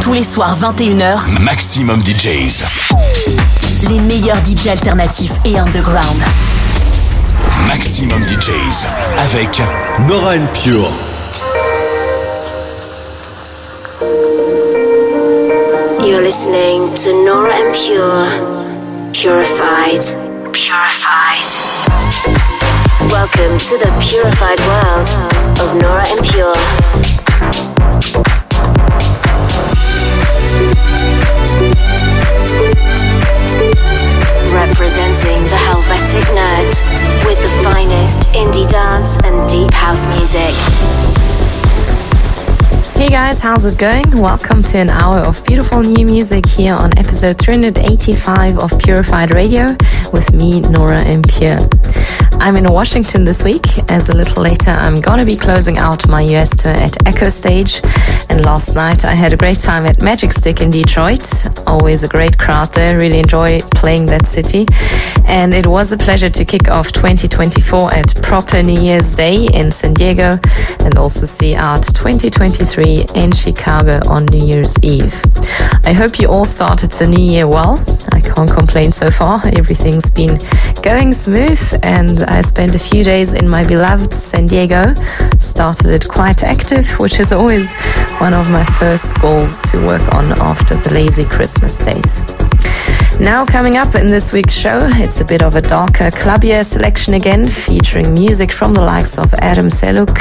Tous les soirs 21h, Maximum DJs. Les meilleurs DJs alternatifs et underground. Maximum DJs avec Nora and Pure. You're listening to Nora and Pure. Purified. Purified. Welcome to the purified world of Nora and Pure. Representing the Helvetic Nerds with the finest indie dance and deep house music. Hey guys, how's it going? Welcome to an hour of beautiful new music here on episode 385 of Purified Radio with me, Nora En Pure. I'm in Washington this week. As a little later, I'm gonna be closing out my US tour at Echostage. And last night, I had a great time at Magic Stick in Detroit. Always a great crowd there. Really enjoy playing that city. And it was a pleasure to kick off 2024 at proper New Year's Day in San Diego and also see out 2023 in Chicago on New Year's Eve. I hope you all started the new year well. I can't complain so far. Everything's been going smooth and I spent a few days in my beloved San Diego. Started it quite active, which is always one of my first goals to work on after the lazy Christmas days. Now, coming up in this week's show, it's a bit of a darker, clubbier selection again, featuring music from the likes of Adam Seluk,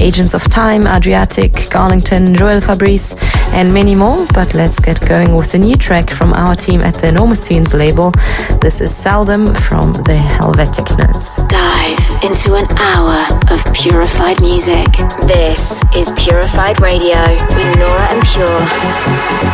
Agents of Time, Adriatique, Garlington, Joel Fabrice, and many more. But let's get going with a new track from our team at the Enormous Tunes label. This is Seldom from the Helvetic into an hour of purified music. This is Purified Radio with Nora En Pure.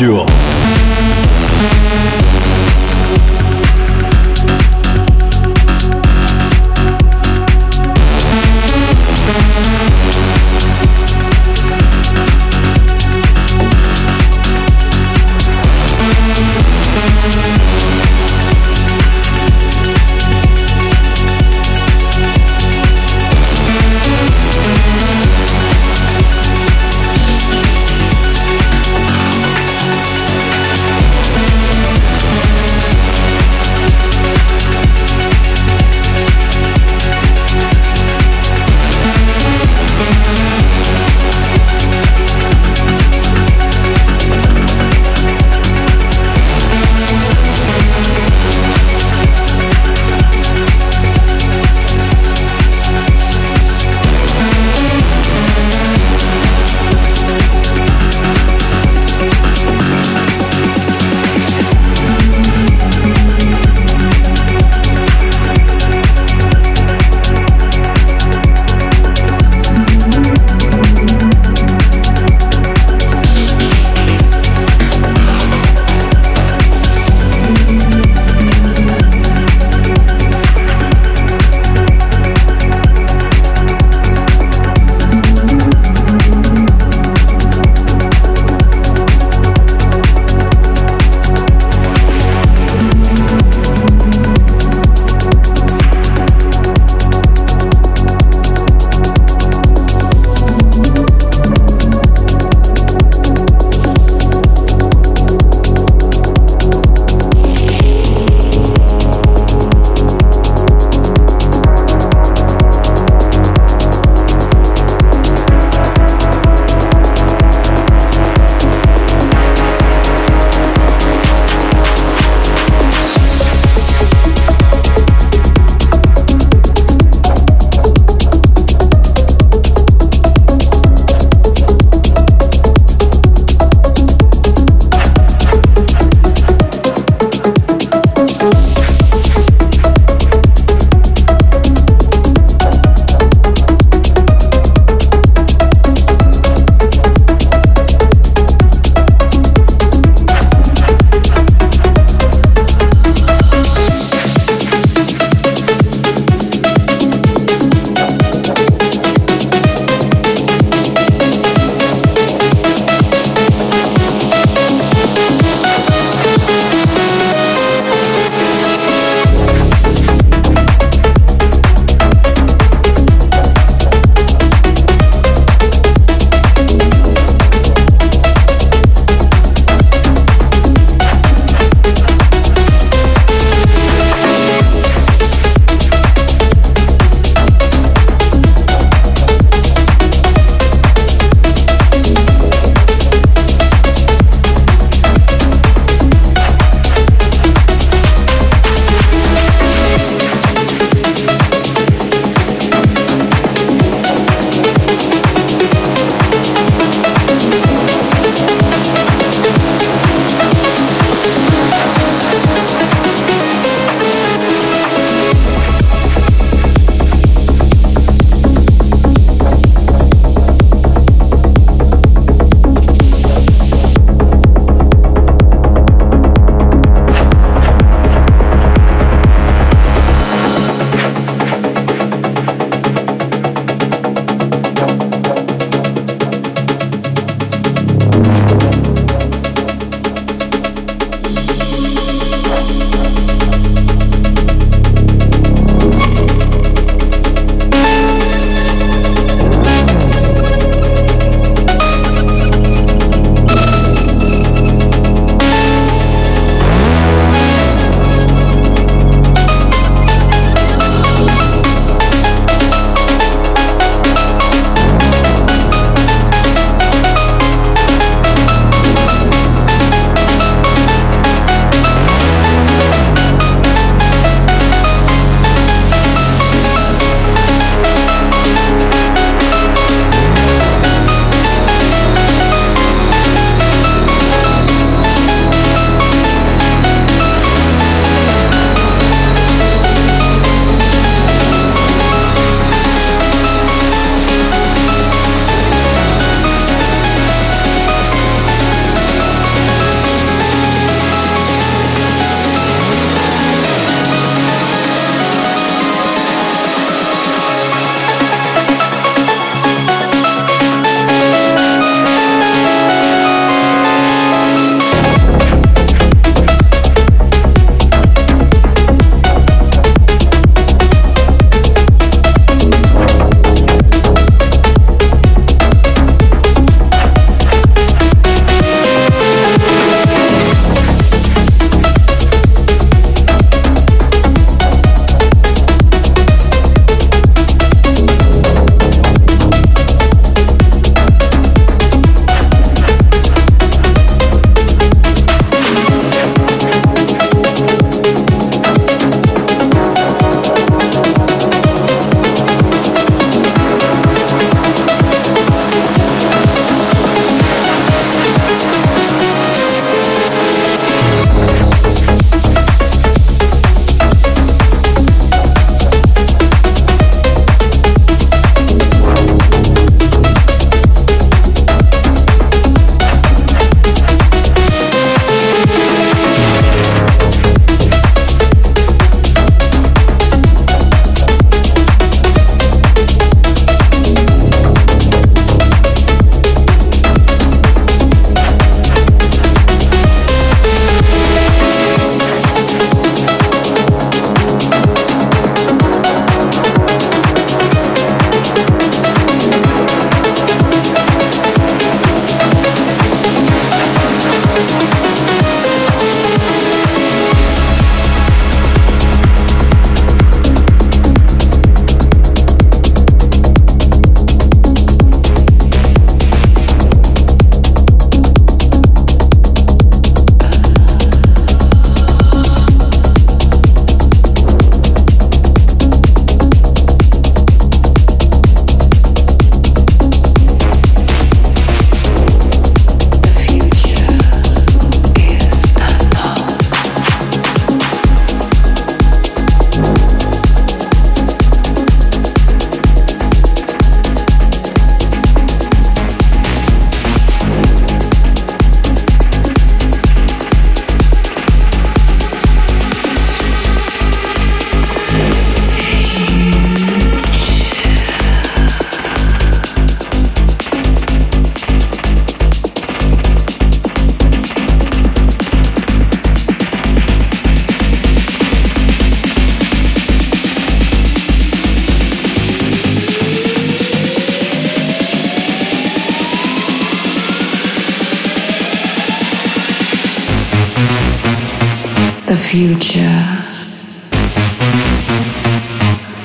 Pure.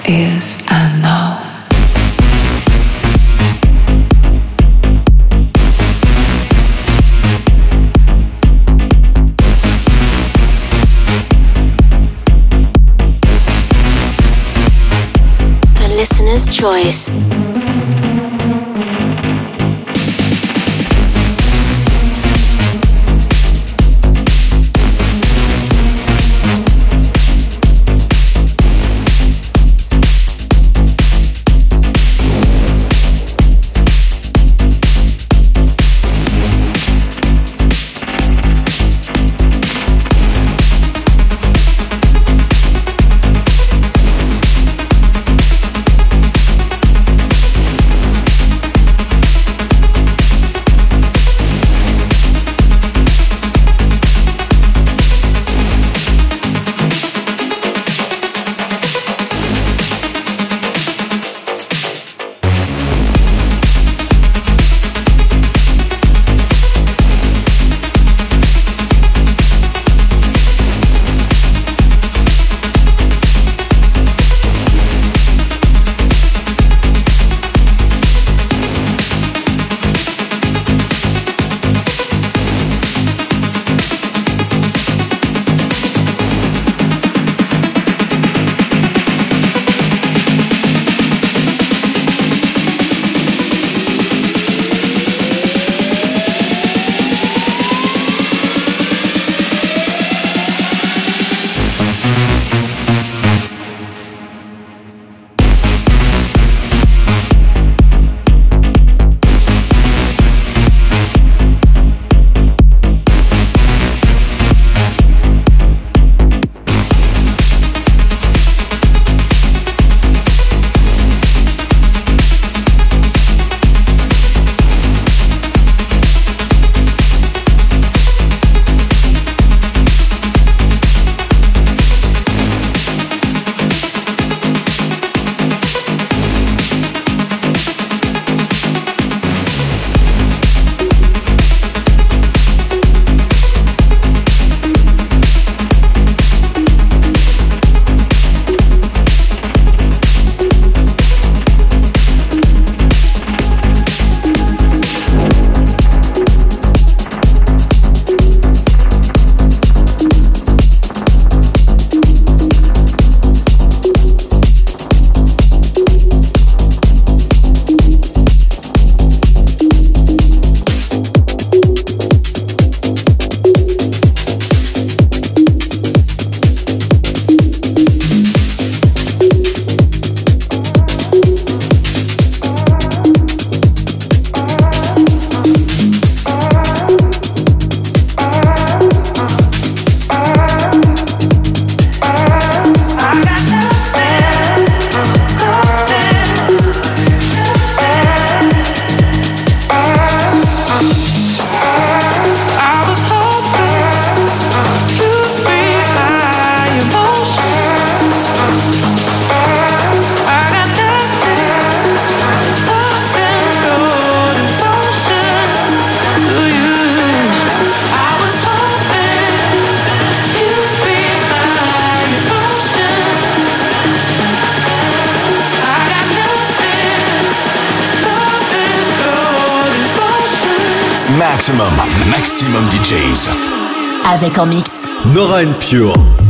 Nora En Pure. choice. Avec en mix. Nora En Pure.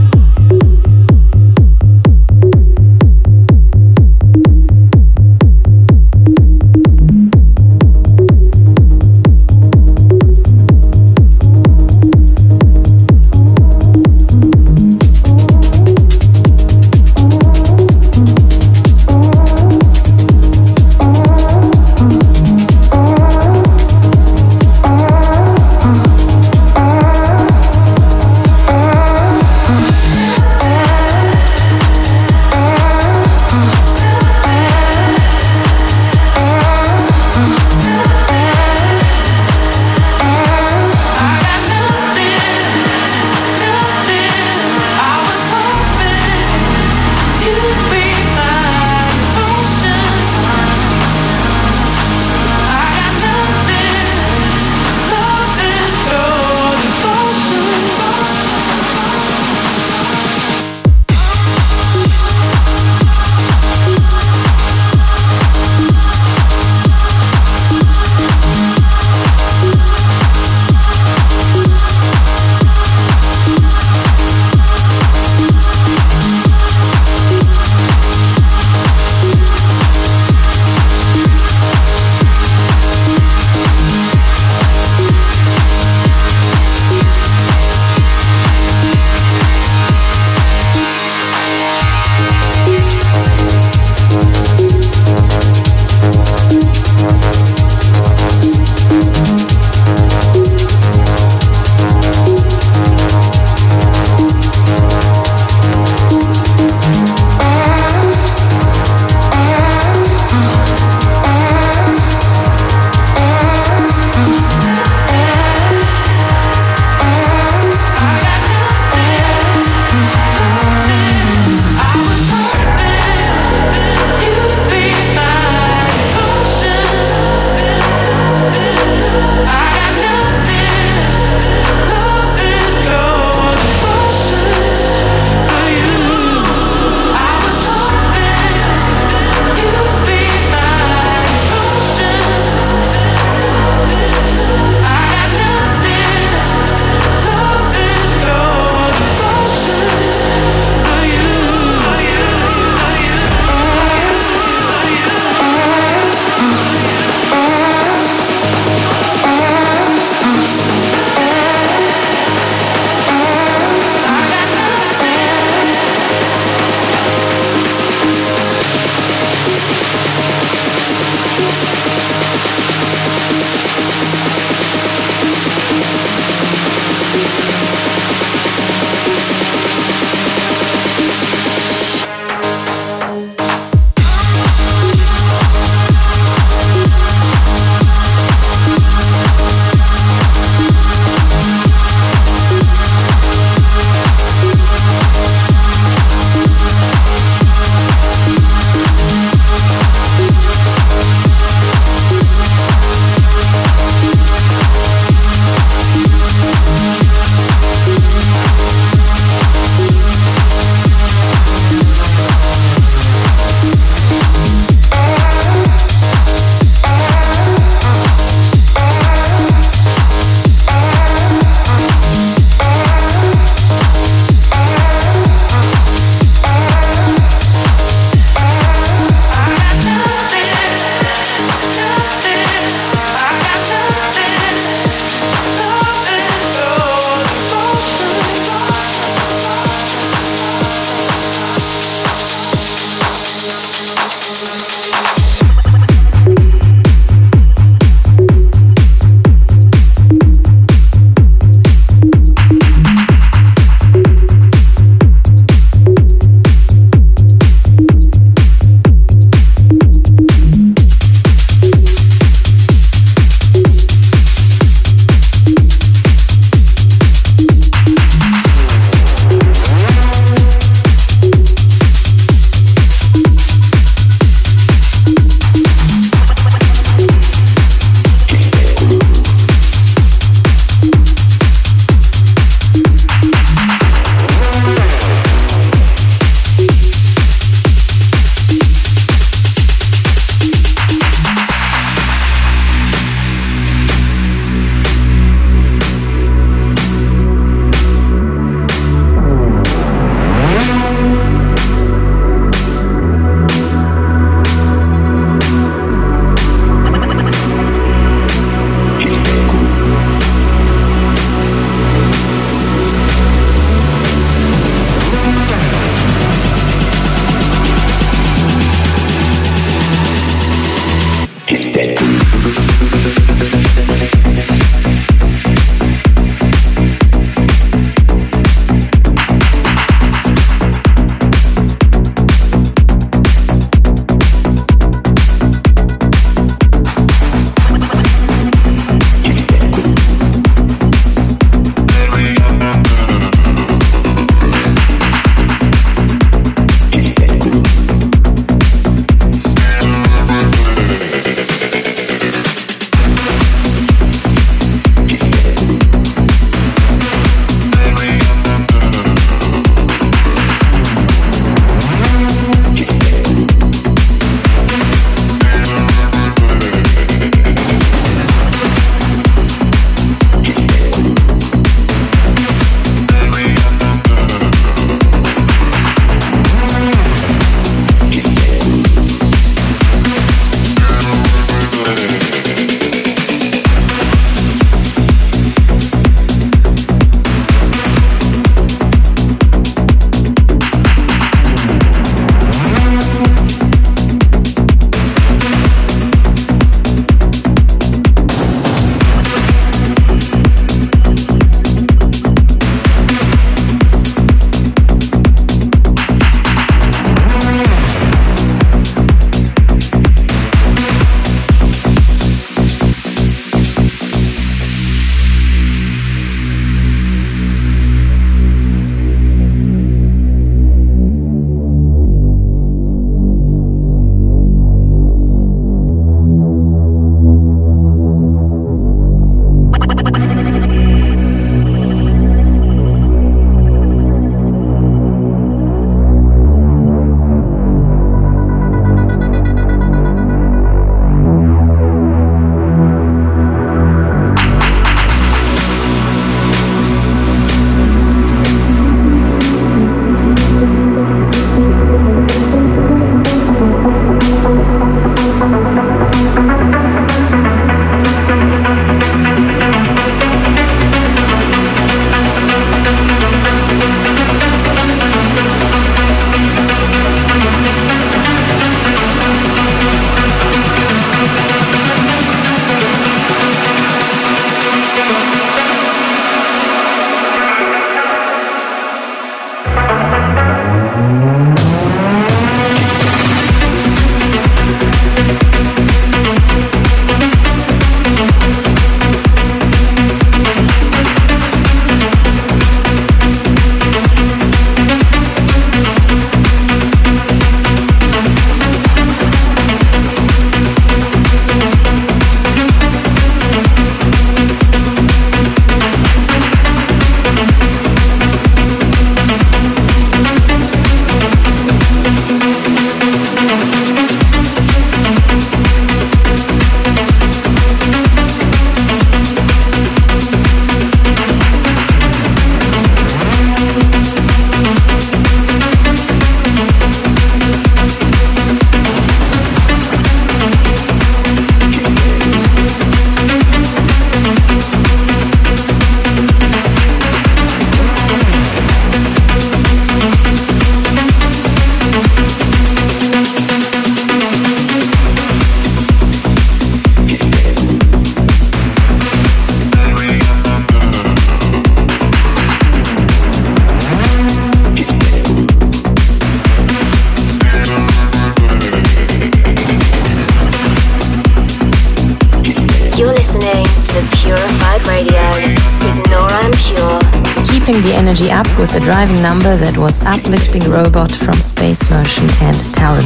The energy up with a driving number that was uplifting robot from Space Motion and Talon.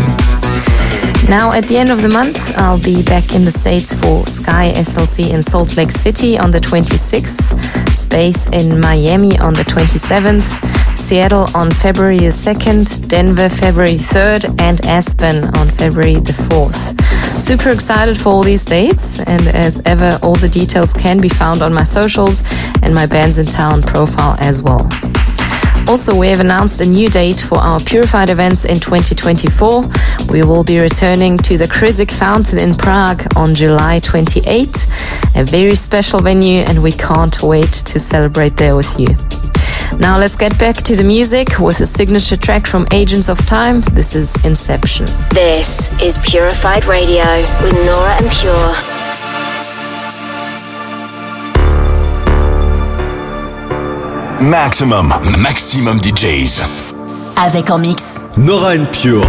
Now, at the end of the month, I'll be back in the States for Sky SLC in Salt Lake City on the 26th, Space in Miami on the 27th, Seattle on February 2nd, Denver February 3rd, and Aspen on February the 4th. Super excited for all these dates, and as ever, all the details can be found on my socials and my Bandsintown profile as well. Also, we have announced a new date for our Purified events in 2024. We will be returning to the Krizik Fountain in Prague on July 28, a very special venue, and we can't wait to celebrate there with you. Now let's get back to the music with a signature track from Agents of Time. This is Inception. This is Purified Radio with Nora En Pure. Maxximum, maxximum DJs. Avec en mix. Nora En Pure.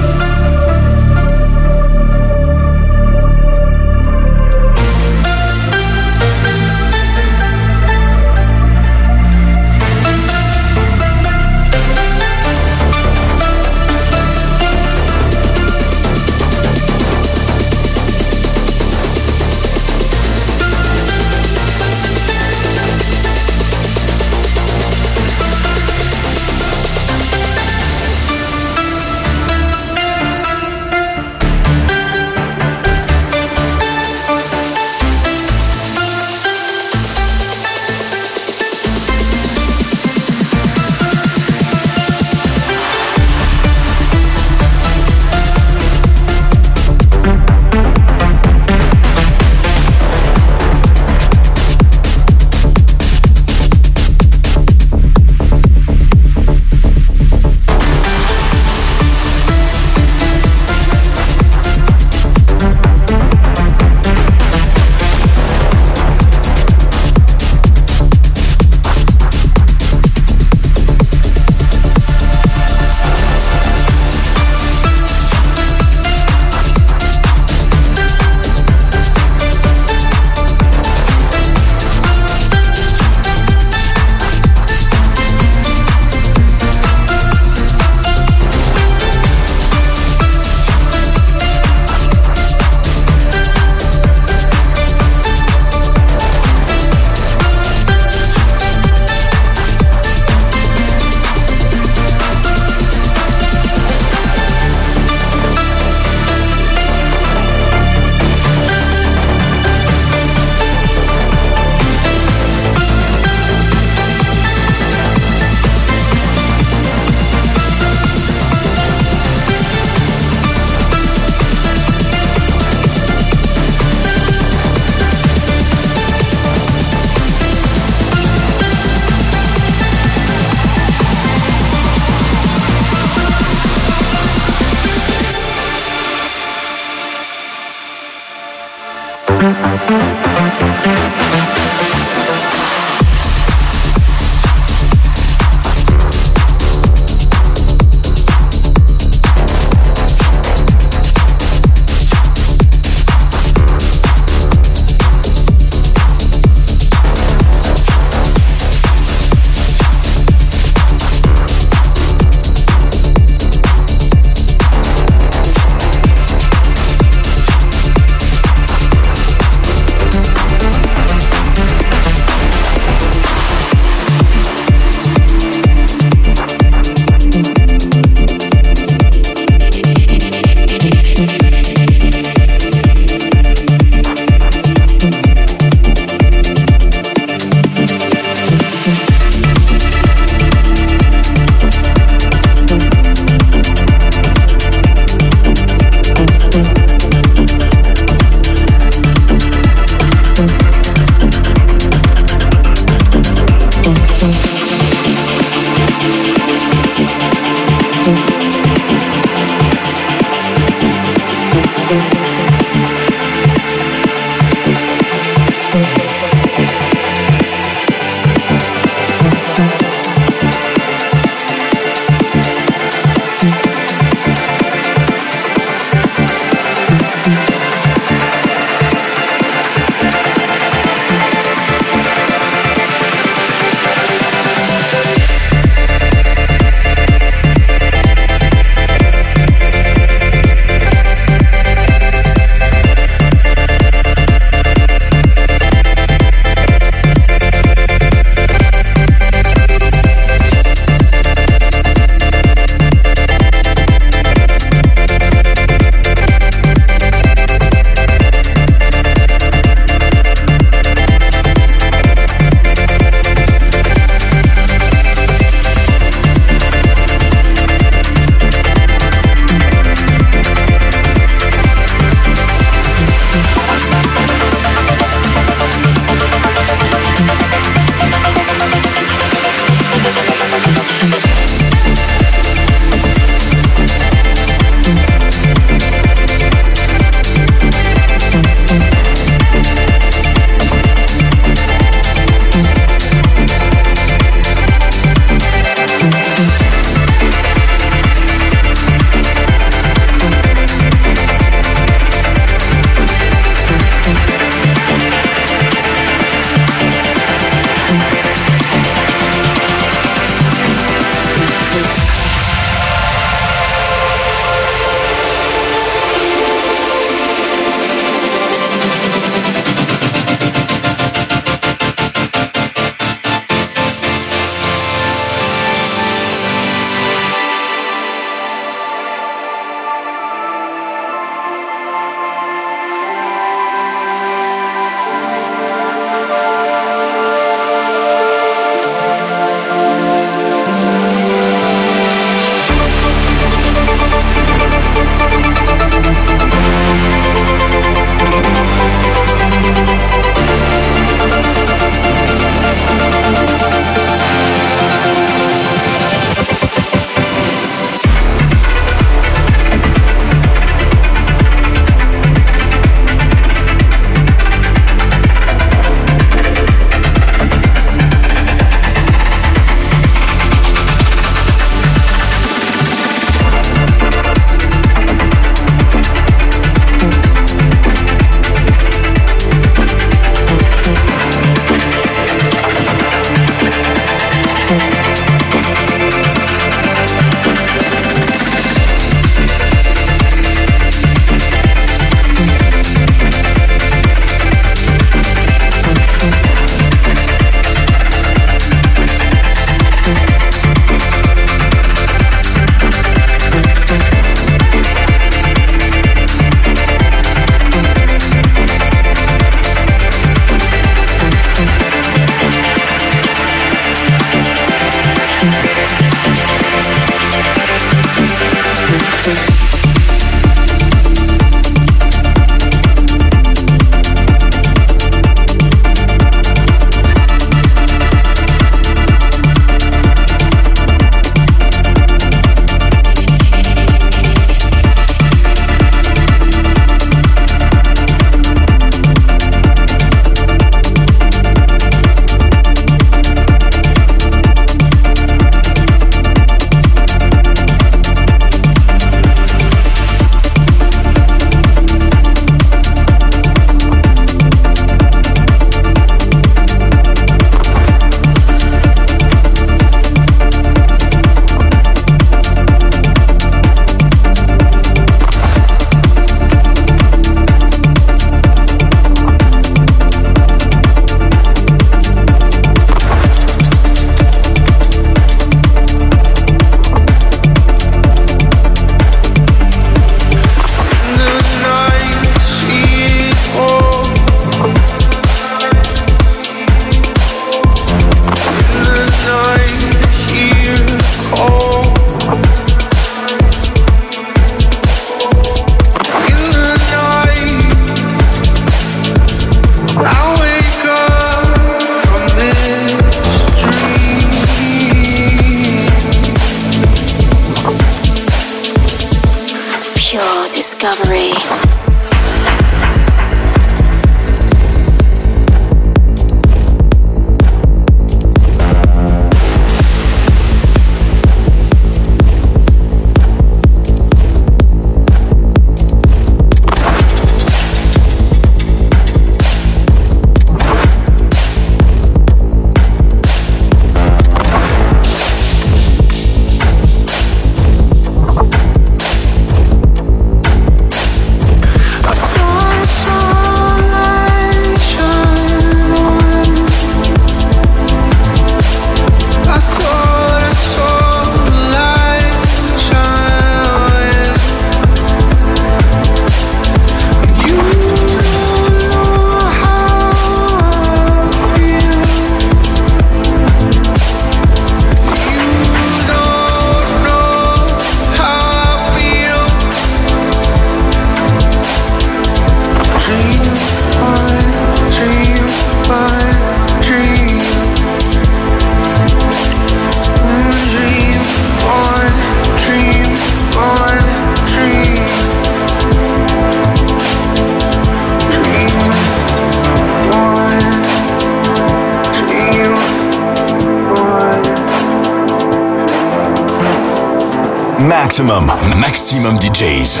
Maximum, maximum DJs.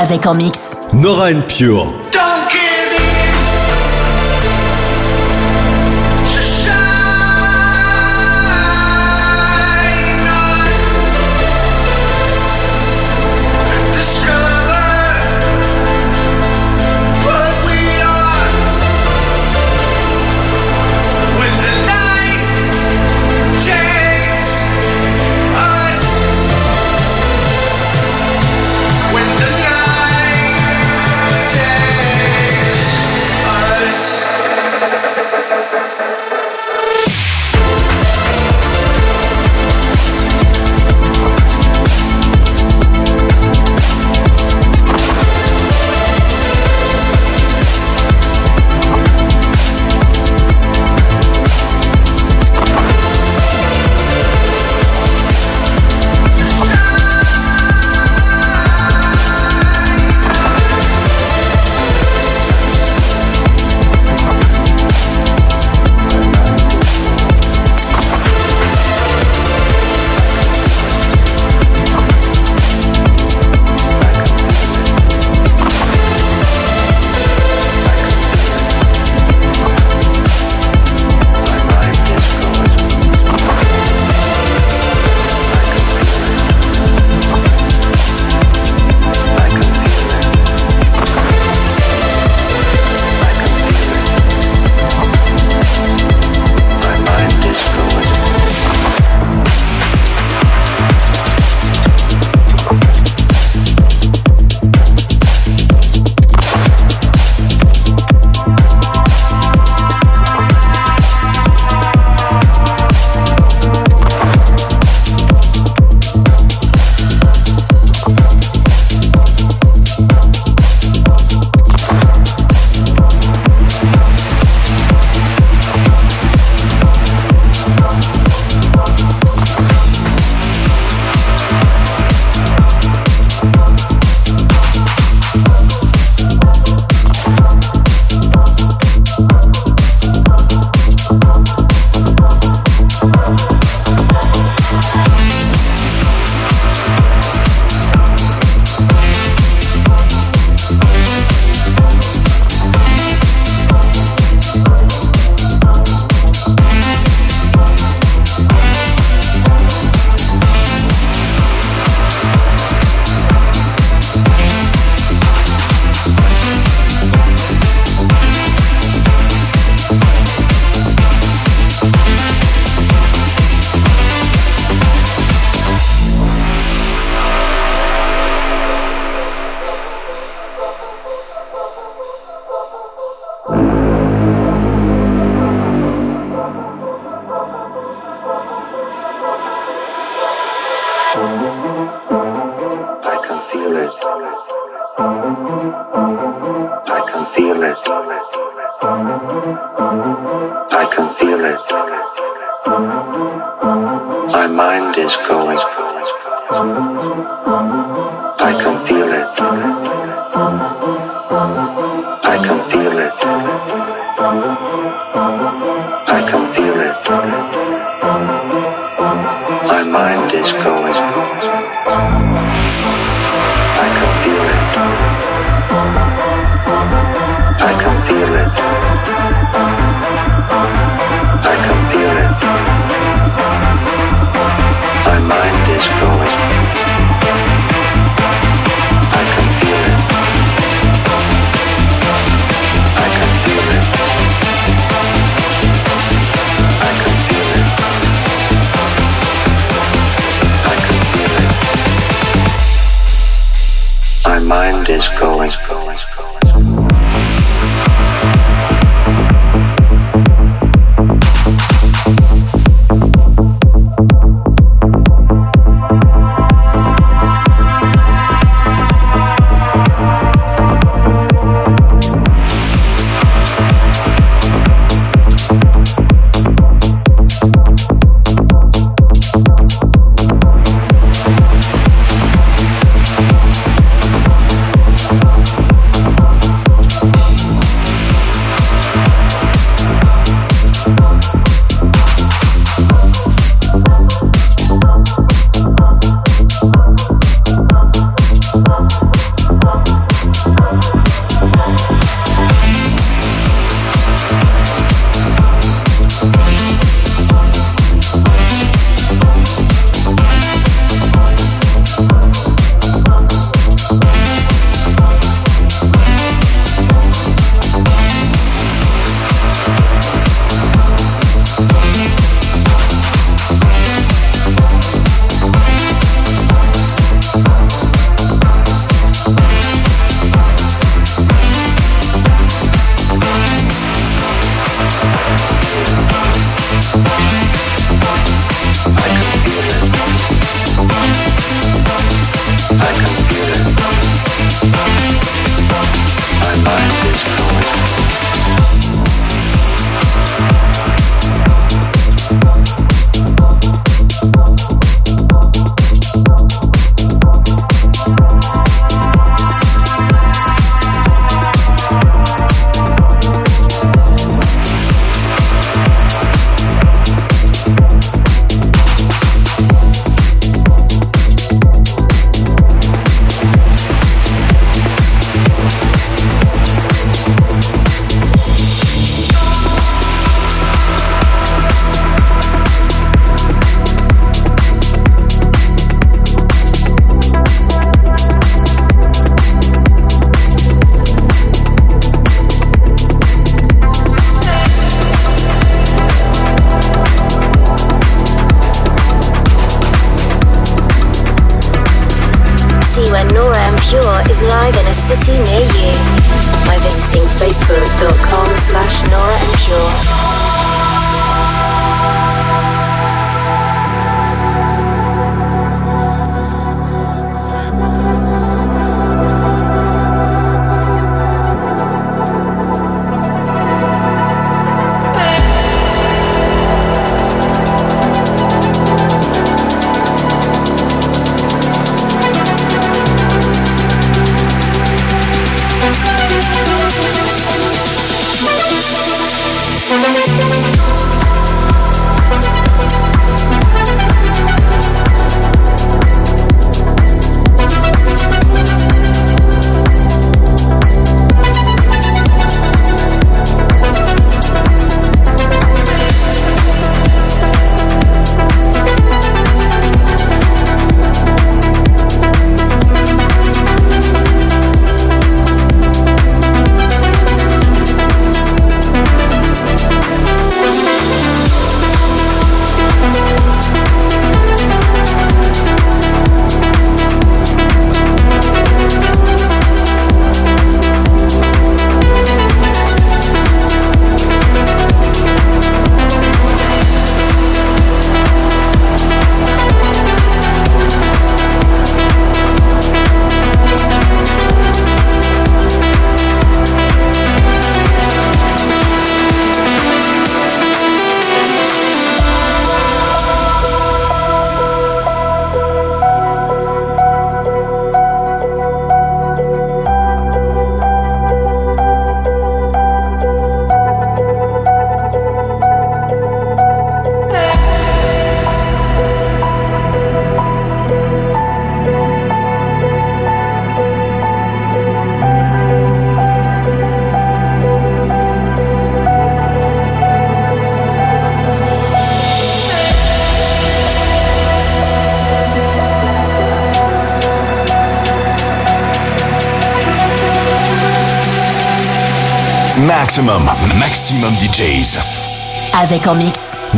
Avec en mix. Nora and Pure. is going. I can feel it. I can feel it. I can feel it. My mind is flowing.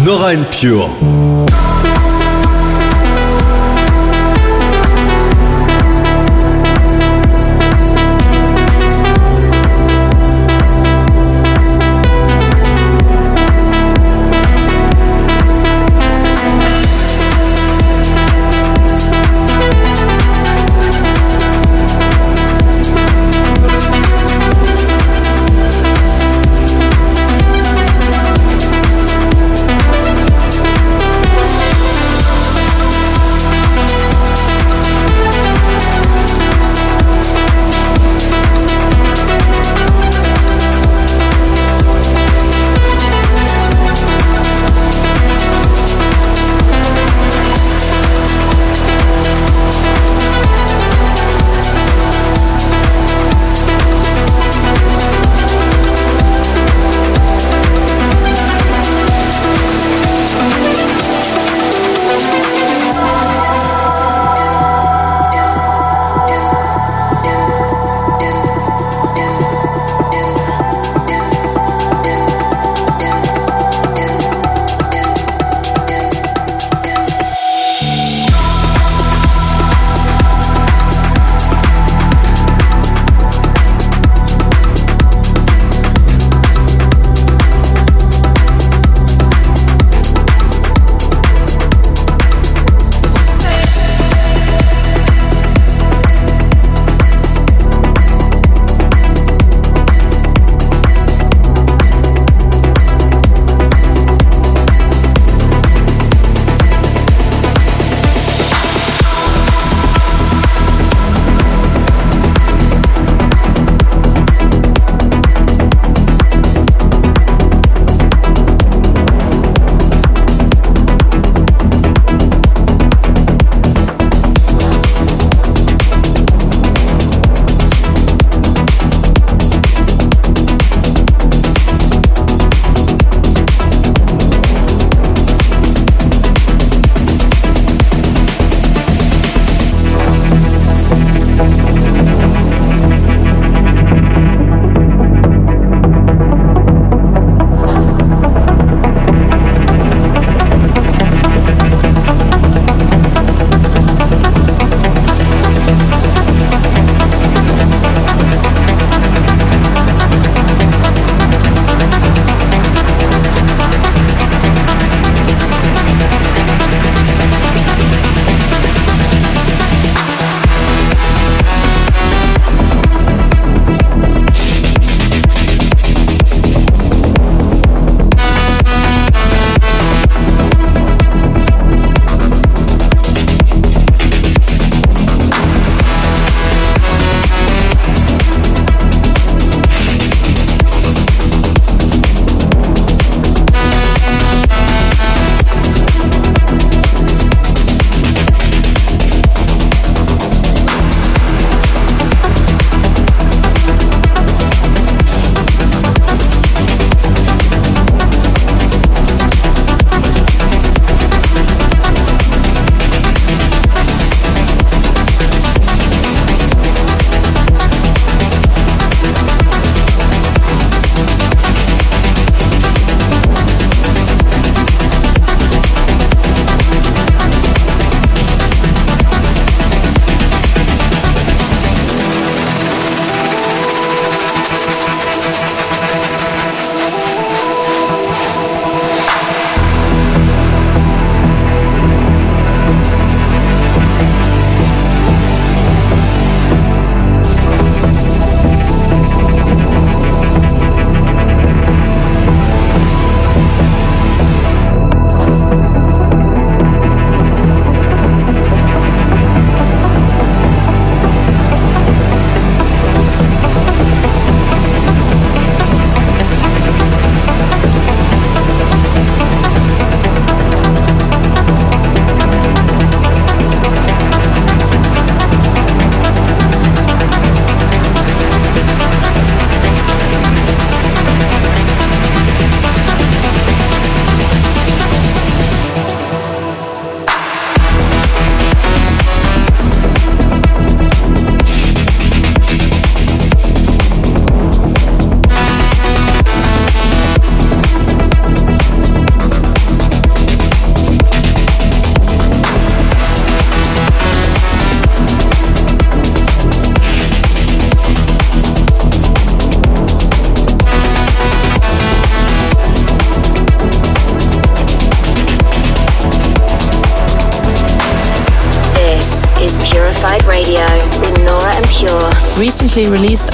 Nora and Pure.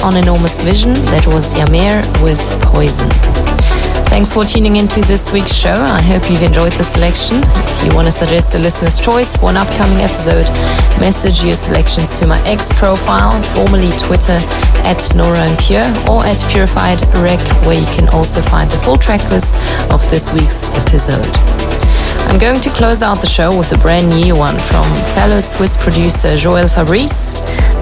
On Enormous Vision, that was Yamer with Poison. Thanks for tuning into this week's show. I hope you've enjoyed the selection. If you want to suggest a listener's choice for an upcoming episode, message your selections to my X profile, formerly Twitter at Nora En Pure or at Purified Rec, where you can also find the full track list of this week's episode. I'm going to close out the show with a brand new one from fellow Swiss producer Joel Fabrice.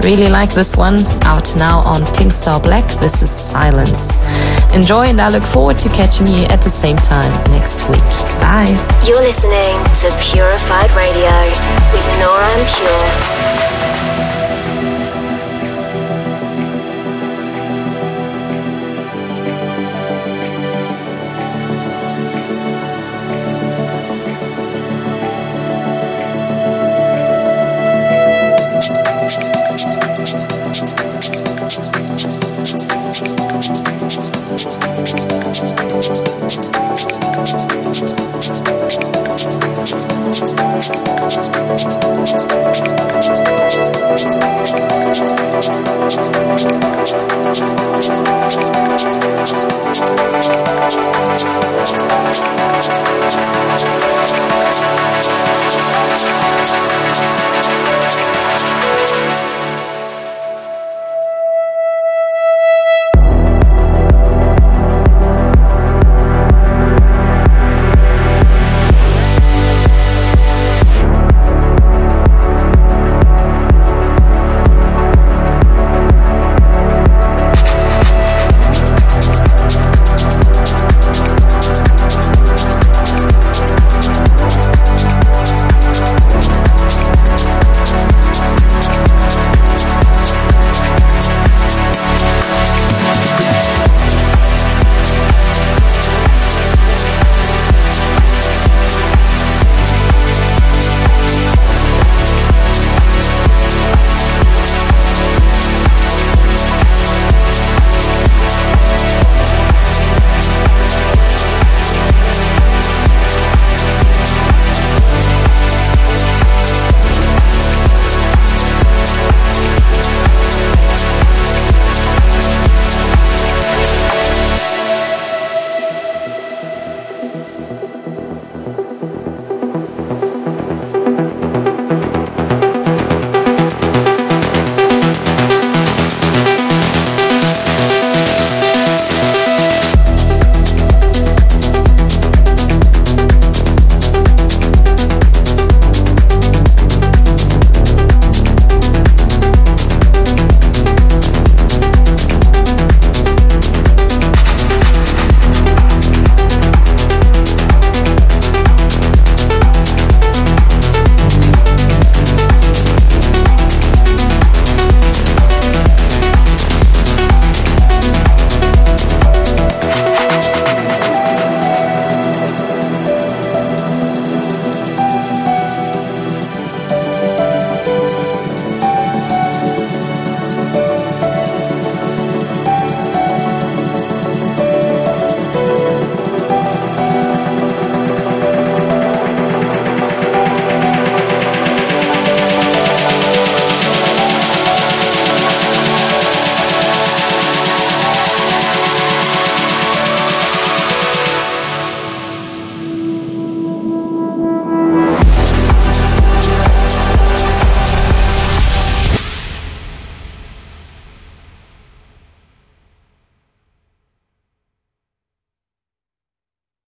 Really like this one, out now on Pink Star Black. This is Silence. Enjoy, and I look forward to catching you at the same time next week. Bye. You're listening to Purified Radio with Nora En Pure.